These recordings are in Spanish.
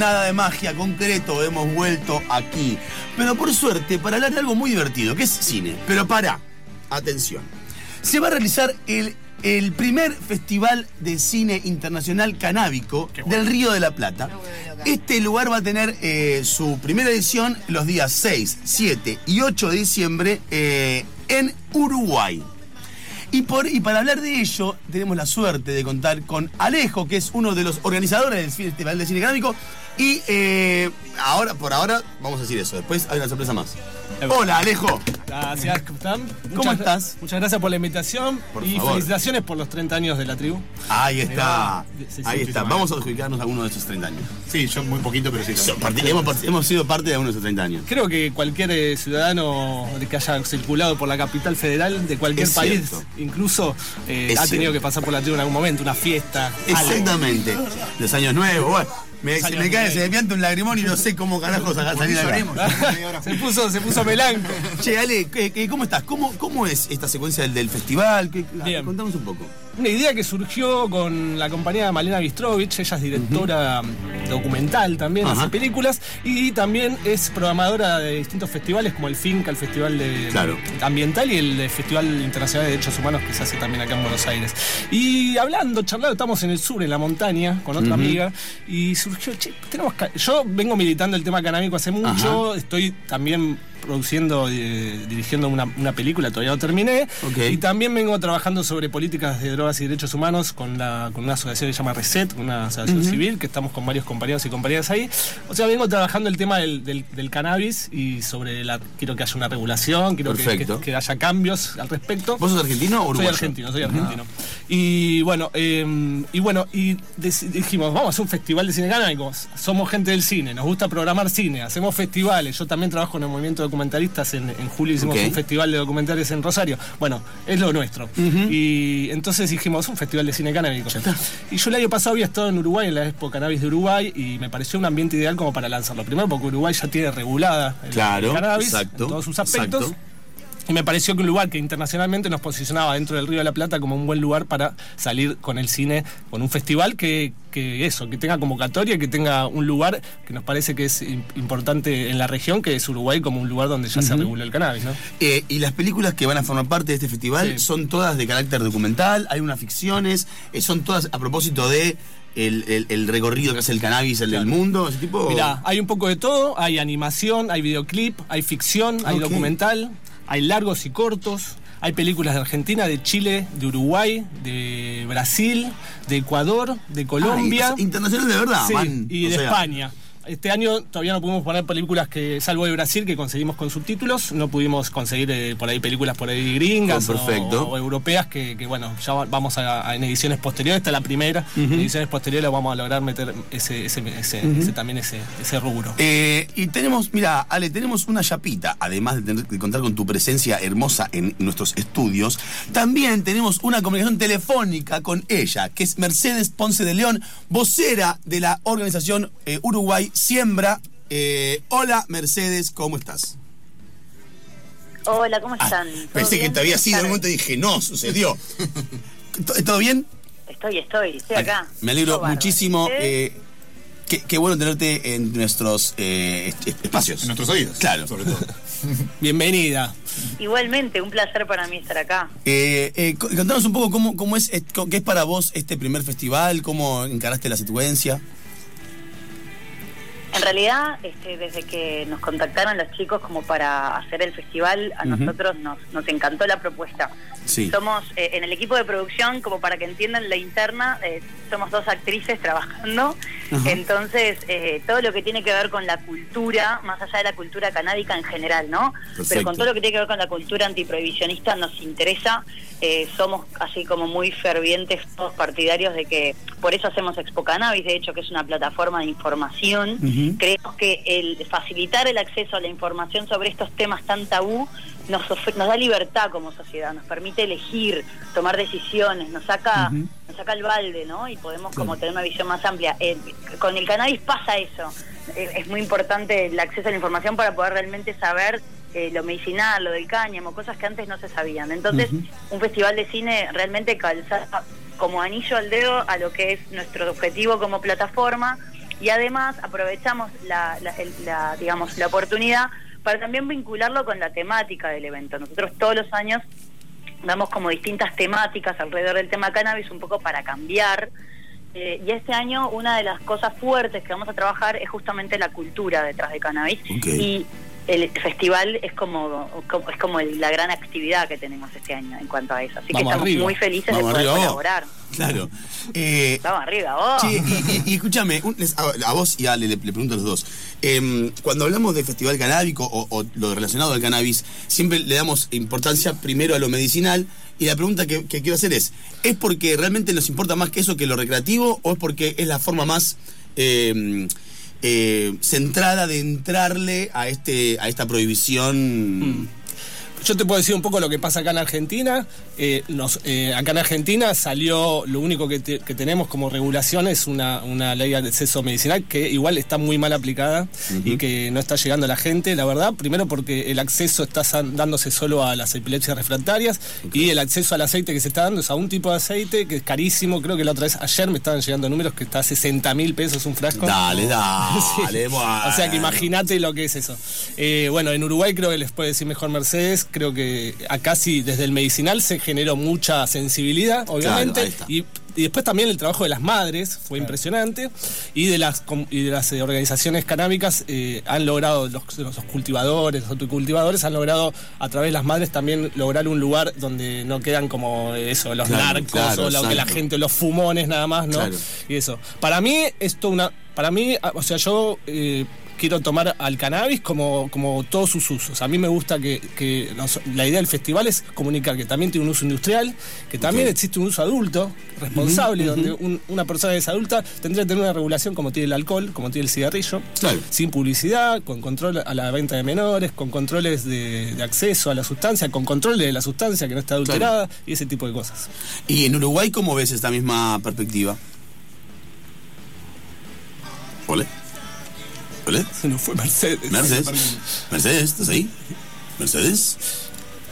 nada de magia, concreto, hemos vuelto aquí. Pero por suerte, para hablar de algo muy divertido, que es cine. Pero para, atención. Se va a realizar el, el primer festival de cine internacional canábico del Río de la Plata. Este lugar va a tener eh, su primera edición los días 6, 7 y 8 de diciembre eh, en Uruguay. Y, por, y para hablar de ello, tenemos la suerte de contar con Alejo, que es uno de los organizadores del Festival de Cine Canábico. Y eh, ahora, por ahora, vamos a decir eso. Después hay una sorpresa más. Hola, Alejo. Gracias, ¿cómo Muchas- estás? Muchas gracias por la invitación Por y favor. felicitaciones por los 30 años de la tribu. Ahí está. Sí, sí, Ahí está. Vamos a adjudicarnos alguno de esos 30 años. Sí, yo muy poquito, pero sí. So- hemos, part- hemos sido parte de uno de esos 30 años. Creo que cualquier eh, ciudadano de que haya circulado por la capital federal de cualquier Es país, cierto. incluso, eh, ha tenido cierto. que pasar por la tribu en algún momento, una fiesta. algo. Exactamente. Los años nuevos. Bueno, me, se me cae, se me pianta un lagrimón y no sé cómo carajo salir de se puso, se puso melanco. Che, Ale, ¿qué- qué- ¿cómo estás? ¿Cómo, ¿Cómo es esta secuencia del, del festival? ¿Qué- Bien. Contamos un poco. Una idea que surgió con la compañía Malena Bistrovich, ella es directora documental también, Ajá. hace películas y también es programadora de distintos festivales como el FINCA, el Festival de Claro. Ambiental y el de Festival Internacional de Derechos Humanos que se hace también acá en Buenos Aires. Y hablando, charlando, estamos en el sur, en la montaña, con otra amiga, y surgió, che, tenemos yo vengo militando el tema canábico hace mucho, estoy también produciendo, eh, dirigiendo una, una película, todavía no terminé, y también vengo trabajando sobre políticas de drogas y derechos humanos con, la, con una asociación que se llama Reset, una asociación civil, que estamos con varios compañeros y compañeras ahí. O sea, vengo trabajando el tema del, del- del cannabis y sobre la. Quiero que haya una regulación, quiero que, que- que haya cambios al respecto. ¿Vos sos argentino o Soy uruguayo? argentino, soy argentino. Y bueno, eh, y bueno, y dijimos, vamos a hacer un festival de cine canábico. Somos gente del cine, nos gusta programar cine, hacemos festivales. Yo también trabajo en el movimiento de documentalistas. En, en julio hicimos un festival de documentales en Rosario. Bueno, es lo nuestro. Y entonces dijimos, un festival de cine canábico. Y yo el año pasado había estado en Uruguay, en la Expo Cannabis de Uruguay, y me pareció un ambiente ideal como para lanzarlo. Primero porque Uruguay ya tiene regulada el, Claro, cannabis exacto, en todos sus aspectos. exacto. Y me pareció que un lugar que internacionalmente nos posicionaba dentro del Río de la Plata como un buen lugar para salir con el cine, con un festival que, que eso, que tenga convocatoria, que tenga un lugar que nos parece que es im- importante en la región, que es Uruguay como un lugar donde ya se regula el cannabis, ¿no? Eh, y las películas que van a formar parte de este festival Sí. son todas de carácter documental, hay unas ficciones, eh, son todas a propósito de el, el- el recorrido que hace el cannabis el del mundo, ese tipo. Mirá, hay un poco de todo, hay animación, hay videoclip, hay ficción, hay Ok. documental, hay largos y cortos, hay películas de Argentina, de Chile, de Uruguay, de Brasil, de Ecuador, de Colombia. Ah, y- internacional de verdad, Sí, man. y de sea, España. Este año todavía no pudimos poner películas que, salvo de Brasil, que conseguimos con subtítulos, no pudimos conseguir eh, por ahí películas por ahí gringas Oh, o, europeas que, que, bueno, ya va- vamos a, a- en ediciones posteriores, esta es la primera, en ediciones posteriores vamos a lograr meter ese, ese, ese- ese- también ese, ese rubro. Eh, y tenemos, mira, Ale, tenemos una chapita, además de, tener- de contar con tu presencia hermosa en nuestros estudios, también tenemos una comunicación telefónica con ella, que es Mercedes Ponce de León, vocera de la organización eh, Uruguay Siembra. Eh, hola Mercedes, ¿cómo estás? Hola, ¿cómo Ah, están? ¿Todo pensé que te había sido, Buenas momento dije, no, sucedió. ¿T- ¿Todo bien? Estoy, estoy, estoy acá. Me alegro Todo muchísimo. Eh, qué, qué bueno tenerte en nuestros eh, espacios. En nuestros oídos. Claro. Sobre todo. Bienvenida. Igualmente, un placer para mí estar acá. Eh, eh, co- contanos un poco cómo, cómo es, qué es para vos este primer festival, cómo encaraste la secuencia. En realidad, este, desde que nos contactaron los chicos como para hacer el festival, a nosotros nos, nos encantó la propuesta. Sí. Somos eh, en el equipo de producción, como para que entiendan la interna, eh, somos dos actrices trabajando. Entonces, eh, todo lo que tiene que ver con la cultura, más allá de la cultura canábica en general, ¿no? Perfecto. Pero con todo lo que tiene que ver con la cultura antiprohibicionista nos interesa. Eh, somos así como muy fervientes, todos partidarios de que por eso hacemos Expo Cannabis, de hecho, que es una plataforma de información. Creemos que el facilitar el acceso a la información sobre estos temas tan tabú nos, nos da libertad como sociedad, nos permite elegir, tomar decisiones, nos saca, nos saca el balde, ¿no? Y podemos como tener una visión más amplia. Eh, con el cannabis pasa eso. Eh, es muy importante el acceso a la información para poder realmente saber eh, lo medicinal, lo del cáñamo, cosas que antes no se sabían. Entonces, un festival de cine realmente calza como anillo al dedo a lo que es nuestro objetivo como plataforma, Y además aprovechamos la, la- el- la, digamos, la oportunidad para también vincularlo con la temática del evento. Nosotros todos los años damos como distintas temáticas alrededor del tema cannabis, un poco para cambiar. Eh, y este año una de las cosas fuertes que vamos a trabajar es justamente la cultura detrás de cannabis. Ok. Y el festival es como, como- es como el- la gran actividad que tenemos este año en cuanto a eso. Así que estamos arriba. muy felices de poder arriba, colaborar. Claro. Eh, Vamos arriba, vos. Che, y, y- y escúchame, un- a, a vos y a Ale le, le pregunto a los dos. Em, cuando hablamos de festival canábico o, o lo relacionado al cannabis, siempre le damos importancia primero a lo medicinal. Y la pregunta que, que quiero hacer es: ¿es porque realmente nos importa más que eso que lo recreativo o es porque es la forma más em, eh, centrada de entrarle a este a esta prohibición? Yo te puedo decir un poco lo que pasa acá en Argentina. Eh, nos- eh, acá en Argentina salió, lo único que, te- que tenemos como regulación es una, una ley de acceso medicinal que igual está muy mal aplicada y que no está llegando a la gente, la verdad. Primero porque el acceso está dándose solo a las epilepsias refractarias y el acceso al aceite que se está dando es a un tipo de aceite que es carísimo. Creo que la otra vez, ayer me estaban llegando números que está a 60 mil pesos un frasco. Dale, dale, Sí. bueno. O sea que imagínate lo que es eso. Eh, bueno, en Uruguay creo que les puede decir mejor Mercedes. Creo que acá sí, desde el medicinal se generó mucha sensibilidad, obviamente. ahí está. y, y después también el trabajo de las madres fue impresionante. Y de las, y de las eh, organizaciones canábicas eh, han logrado, los, los cultivadores, los autocultivadores han logrado a través de las madres también lograr un lugar donde no quedan como eso, los Claro, narcos claro, o lo que la gente, los fumones nada más, ¿no? Claro. Y eso. Para mí, esto una. Para mí, ah, o sea, yo eh, quiero tomar al cannabis como, como todos sus usos. A mí me gusta que, que nos- la idea del festival es comunicar que también tiene un uso industrial, que también existe un uso adulto, responsable, donde un- una persona que es adulta tendría que tener una regulación como tiene el alcohol, como tiene el cigarrillo, Claro. sin publicidad, con control a la venta de menores, con controles de, de acceso a la sustancia, con control de la sustancia que no está adulterada y ese tipo de cosas. ¿Y en Uruguay cómo ves esta misma perspectiva? ¿Ole? Se nos fue Mercedes. Mercedes. Mercedes, ¿estás ahí? Mercedes.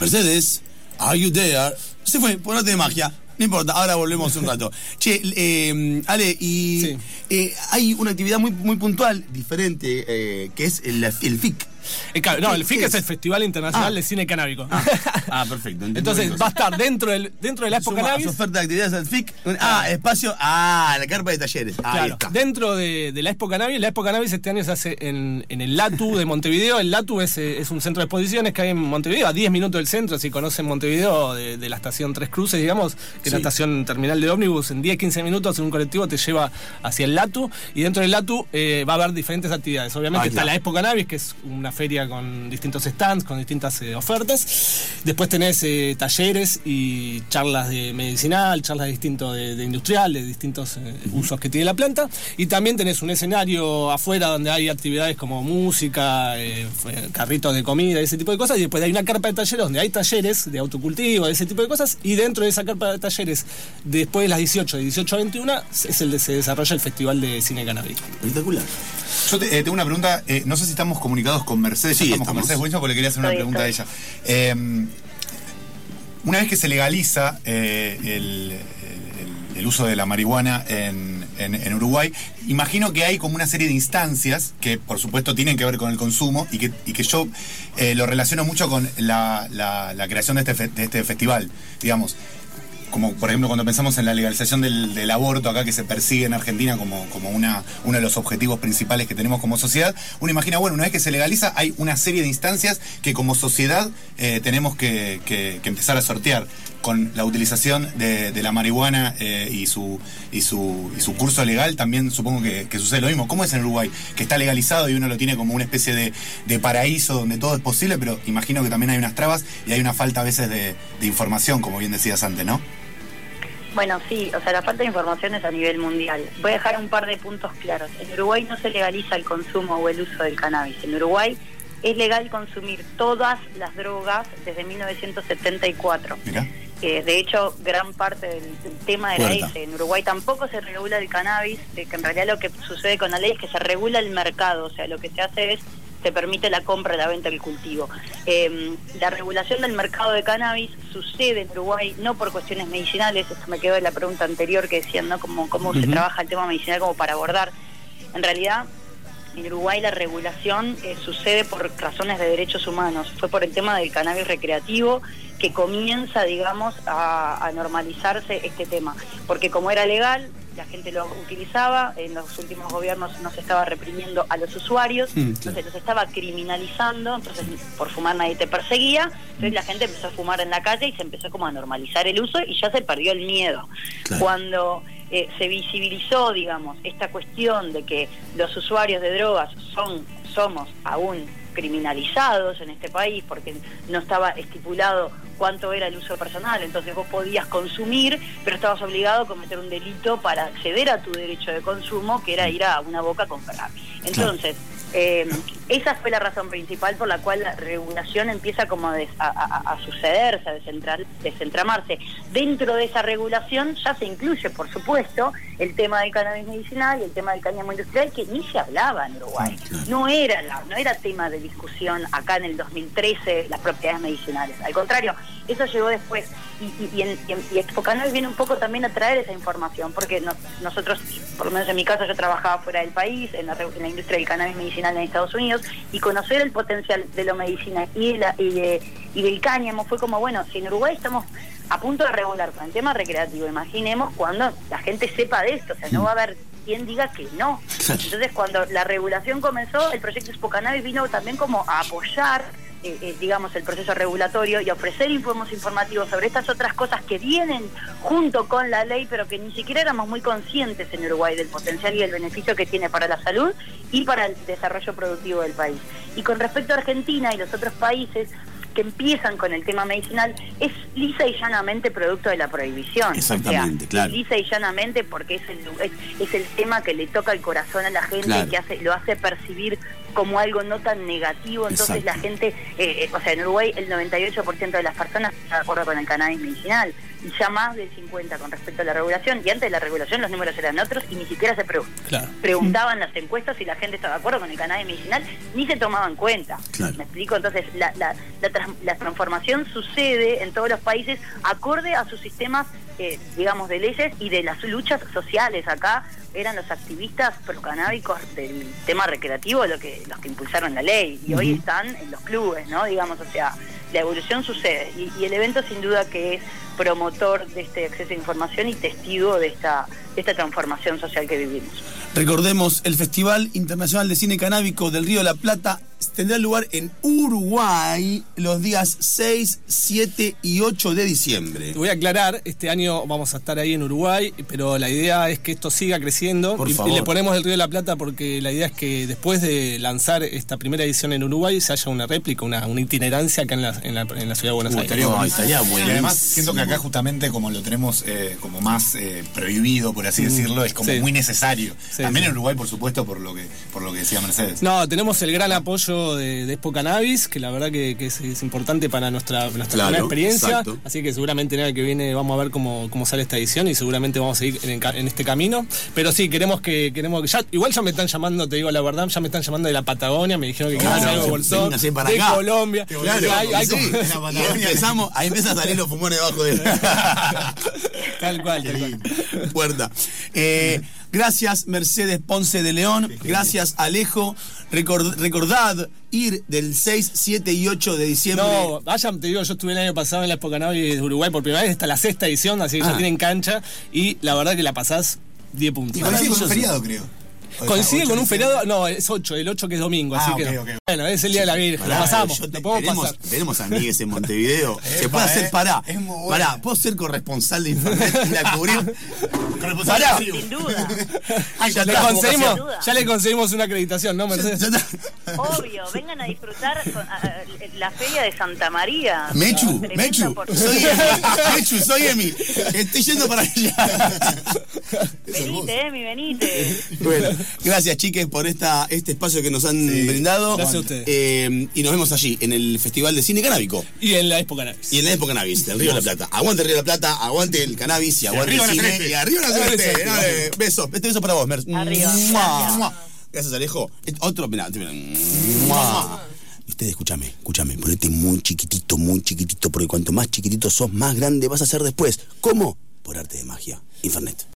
Mercedes. Are you there? Se fue, por arte de magia. No importa, ahora volvemos un rato. Che, eh, Ale, y Sí. eh, hay una actividad muy, muy puntual, diferente, eh, que es el, el FIC. Eh, claro, no, ¿Qué- el FIC es el es? Festival Internacional Ah. de Cine Canábico. Ah, perfecto. entendí Entonces va a estar dentro del dentro de la Expo Cannabis. su oferta de actividades al FIC. Ah, espacio. Ah, la carpa de talleres. Ahí Claro, está. dentro de, de la Expo Cannabis, la Expo Cannabis este año se hace en, en el LATU de Montevideo. El LATU es, eh, es un centro de exposiciones que hay en Montevideo, a 10 minutos del centro, si conocen Montevideo, de, de la estación Tres Cruces, digamos, que es la estación terminal de ómnibus, en 10, 15 minutos en un colectivo te lleva hacia el LATU. Y dentro del LATU eh, va a haber diferentes actividades. Obviamente está. la Expo Cannabis, que es una feria con distintos stands, con distintas eh, ofertas. Después tenés eh, talleres y charlas de medicinal, charlas de distinto de, de industrial, de distintos eh, usos que tiene la planta. Y también tenés un escenario afuera donde hay actividades como música, eh, carritos de comida, ese tipo de cosas. Y después hay una carpa de talleres donde hay talleres de autocultivo, ese tipo de cosas. Y dentro de esa carpa de talleres, después de las 18, de 18 a 21, es el de se desarrolla el Festival de Cine Cannabis. Espectacular. Yo te- eh, tengo una pregunta, eh, no sé si estamos comunicados con Mercedes, Sí, ya estamos, con estamos. Mercedes, porque le quería hacer una Estoy, pregunta a ella. Eh, una vez que se legaliza eh, el, el- el uso de la marihuana en, en- en Uruguay, imagino que hay como una serie de instancias que por supuesto tienen que ver con el consumo y que, y que yo eh, lo relaciono mucho con la, la- la creación de este, fe- de este festival, digamos como por ejemplo cuando pensamos en la legalización del, aborto acá que se persigue en Argentina como, como una, uno de los objetivos principales que tenemos como sociedad, uno imagina, bueno, una vez que se legaliza hay una serie de instancias que como sociedad eh, tenemos que, que- empezar a sortear con la utilización de, de la marihuana eh, y, su, y, su, y su curso legal, también supongo que, que sucede lo mismo. ¿Cómo es en Uruguay? Que está legalizado y uno lo tiene como una especie de, de paraíso donde todo es posible, pero imagino que también hay unas trabas y hay una falta a veces de, de información, como bien decías antes, ¿no? Bueno, sí, o sea, la falta de información es a nivel mundial. Voy a dejar un par de puntos claros. En Uruguay no se legaliza el consumo o el uso del cannabis. En Uruguay es legal consumir todas las drogas desde 1974. Mirá. Eh, de hecho, gran parte del, del tema era Puerta. ese. En Uruguay tampoco se regula el cannabis, eh, que en realidad lo que sucede con la ley es que se regula el mercado, o sea, lo que se hace es se permite la compra, la venta, el cultivo. Eh, la regulación del mercado de cannabis sucede en Uruguay no por cuestiones medicinales, esto me quedó de la pregunta anterior que decían, ¿no? Cómo, cómo se trabaja el tema medicinal como para abordar. En realidad, en Uruguay la regulación eh, sucede por razones de derechos humanos. Fue por el tema del cannabis recreativo que comienza, digamos, a, a normalizarse este tema. Porque como era legal, la gente lo utilizaba, en los últimos gobiernos no se estaba reprimiendo a los usuarios, Mm, claro. entonces los estaba criminalizando, entonces por fumar nadie te perseguía, entonces la gente empezó a fumar en la calle y se empezó como a normalizar el uso y ya se perdió el miedo. Claro. Cuando eh, se visibilizó, digamos, esta cuestión de que los usuarios de drogas son, somos aún criminalizados en este país porque no estaba estipulado cuánto era el uso personal, entonces vos podías consumir, pero estabas obligado a cometer un delito para acceder a tu derecho de consumo, que era ir a una boca a comprar. Entonces, eh, esa fue la razón principal por la cual la regulación empieza como a, a- a- sucederse, a desentramarse. Dentro de esa regulación ya se incluye, por supuesto, el tema del cannabis medicinal y el tema del cáñamo industrial, que ni se hablaba en Uruguay. No era, la- no era tema de discusión acá en el 2013 las propiedades medicinales. Al contrario, eso llegó después. Y, y, y en, viene un poco también a traer esa información, porque nos- nosotros, por lo menos en mi caso, yo trabajaba fuera del país, en la, re- en la industria del cannabis medicinal en Estados Unidos, y conocer el potencial de lo medicinal y, de la- y, de- y del cáñamo fue como, bueno, si en Uruguay estamos a punto de regular con el tema recreativo, imaginemos cuando la gente sepa de esto, o sea, no va a haber quien diga que no. Entonces, cuando la regulación comenzó, el proyecto Expo Cannabis vino también como a apoyar eh, eh, digamos, el proceso regulatorio y ofrecer informes informativos sobre estas otras cosas que vienen junto con la ley, pero que ni siquiera éramos muy conscientes en Uruguay del potencial y el beneficio que tiene para la salud y para el desarrollo productivo del país. Y con respecto a Argentina y los otros países que empiezan con el tema medicinal, es lisa y llanamente producto de la prohibición. Exactamente, O sea, claro. Lisa y llanamente porque es el, es, es el tema que le toca el corazón a la gente, Claro. que hace, lo hace percibir como algo no tan negativo, entonces Exacto. la gente, eh, eh, o sea, en Uruguay el 98% de las personas está de acuerdo con el cannabis medicinal y ya más del 50% con respecto a la regulación, y antes de la regulación los números eran otros y ni siquiera se Claro. preguntaban las encuestas si la gente estaba de acuerdo con el cannabis medicinal, ni se tomaba en cuenta. Claro. ¿Me explico? Entonces, la, la, la, trans- la transformación sucede en todos los países acorde a sus sistemas, eh, digamos, de leyes y de las luchas sociales. Acá eran los activistas procanábicos del tema recreativo lo que, los que impulsaron la ley y hoy están en los clubes, ¿no? Digamos, o sea, la evolución sucede y, y el evento sin duda que es promotor de este acceso a información y testigo de esta, de esta transformación social que vivimos. Recordemos, el Festival Internacional de Cine Canábico del Río de la Plata tendrá lugar en Uruguay los días 6, 7 y 8 de diciembre. Te voy a aclarar, este año vamos a estar ahí en Uruguay, pero la idea es que esto siga creciendo. Por y, y favor. le ponemos el Río de la Plata porque la idea es que después de lanzar esta primera edición en Uruguay se haya una réplica, una, una itinerancia acá en la, en la- en la ciudad de Buenos Uy, Aires. estaría estaría Y buenísimo. además siento que acá justamente como lo tenemos eh, como más eh, prohibido, por así decirlo, es como Mm. Sí. muy necesario. Sí, También sí. en Uruguay, por supuesto, por lo que por lo que decía Mercedes. No, tenemos el gran apoyo de, de Expo Cannabis, que la verdad que, que es, es importante para nuestra, nuestra Claro, primera experiencia. exacto. Así que seguramente el año que viene vamos a ver cómo, cómo sale esta edición y seguramente vamos a seguir en, el en este camino. Pero sí, queremos que, queremos que ya, igual ya me están llamando, te digo la verdad, ya me están llamando de la Patagonia, me dijeron que Claro, algo Bolsón, de acá. Colombia. Claro, Hay- hay sí, como- en la Patagonia. empezamos, ahí empiezan a salir los fumones debajo de tal cual, tal cual. puerta. Eh, gracias Mercedes Ponce de León, gracias Alejo. Record- recordad ir del 6, 7 y 8 de diciembre. No, vayan, te digo, yo estuve el año pasado en la Expo Cannabis de Uruguay por primera vez, está la sexta edición, así que Ah. ya tienen cancha y la verdad que la pasás 10 puntos. Y coincide con un feriado, creo. Coincide con un feriado, no, es 8, el 8 que es domingo, Ah, así ok, que. Bueno, es el día de la Virgen, Pará, lo pasamos, te- lo tenemos, pasar. tenemos amigues en Montevideo. Se puede hacer, eh, pará. es muy buena. Pará, ¿puedo ser corresponsal de internet y la cubrir? Corresponsal Pará. Sin duda, Ay, ya Le está, conseguimos, sin duda. ya le conseguimos una acreditación, ¿no, Mercedes? Ya obvio, vengan a disfrutar con- a- a- la feria de Santa María. Mechu, Mechu, soy Emi, Mechu, soy Emi. Estoy yendo para allá. Venite, Emi, venite. Bueno, gracias chiques por esta, este espacio que nos han brindado. Gracias a ustedes. Eh, y nos vemos allí, en el Festival de Cine Canábico. Y en la Expo Cannabis. Y en la Expo Cannabis, del Río de la Plata. Aguante el Río de la Plata, aguante el cannabis y aguante el la cine. Y arriba la. Dale, Besos, este beso para vos, Mer. Arriba. Gracias. Alejo. Este- Otro, mirá, mirá. Mua. Y Ustedes, escúchame, escúchame, ponete muy chiquitito, muy chiquitito, porque cuanto más chiquitito sos, más grande vas a ser después. ¿Cómo? Por arte de magia. Infernet.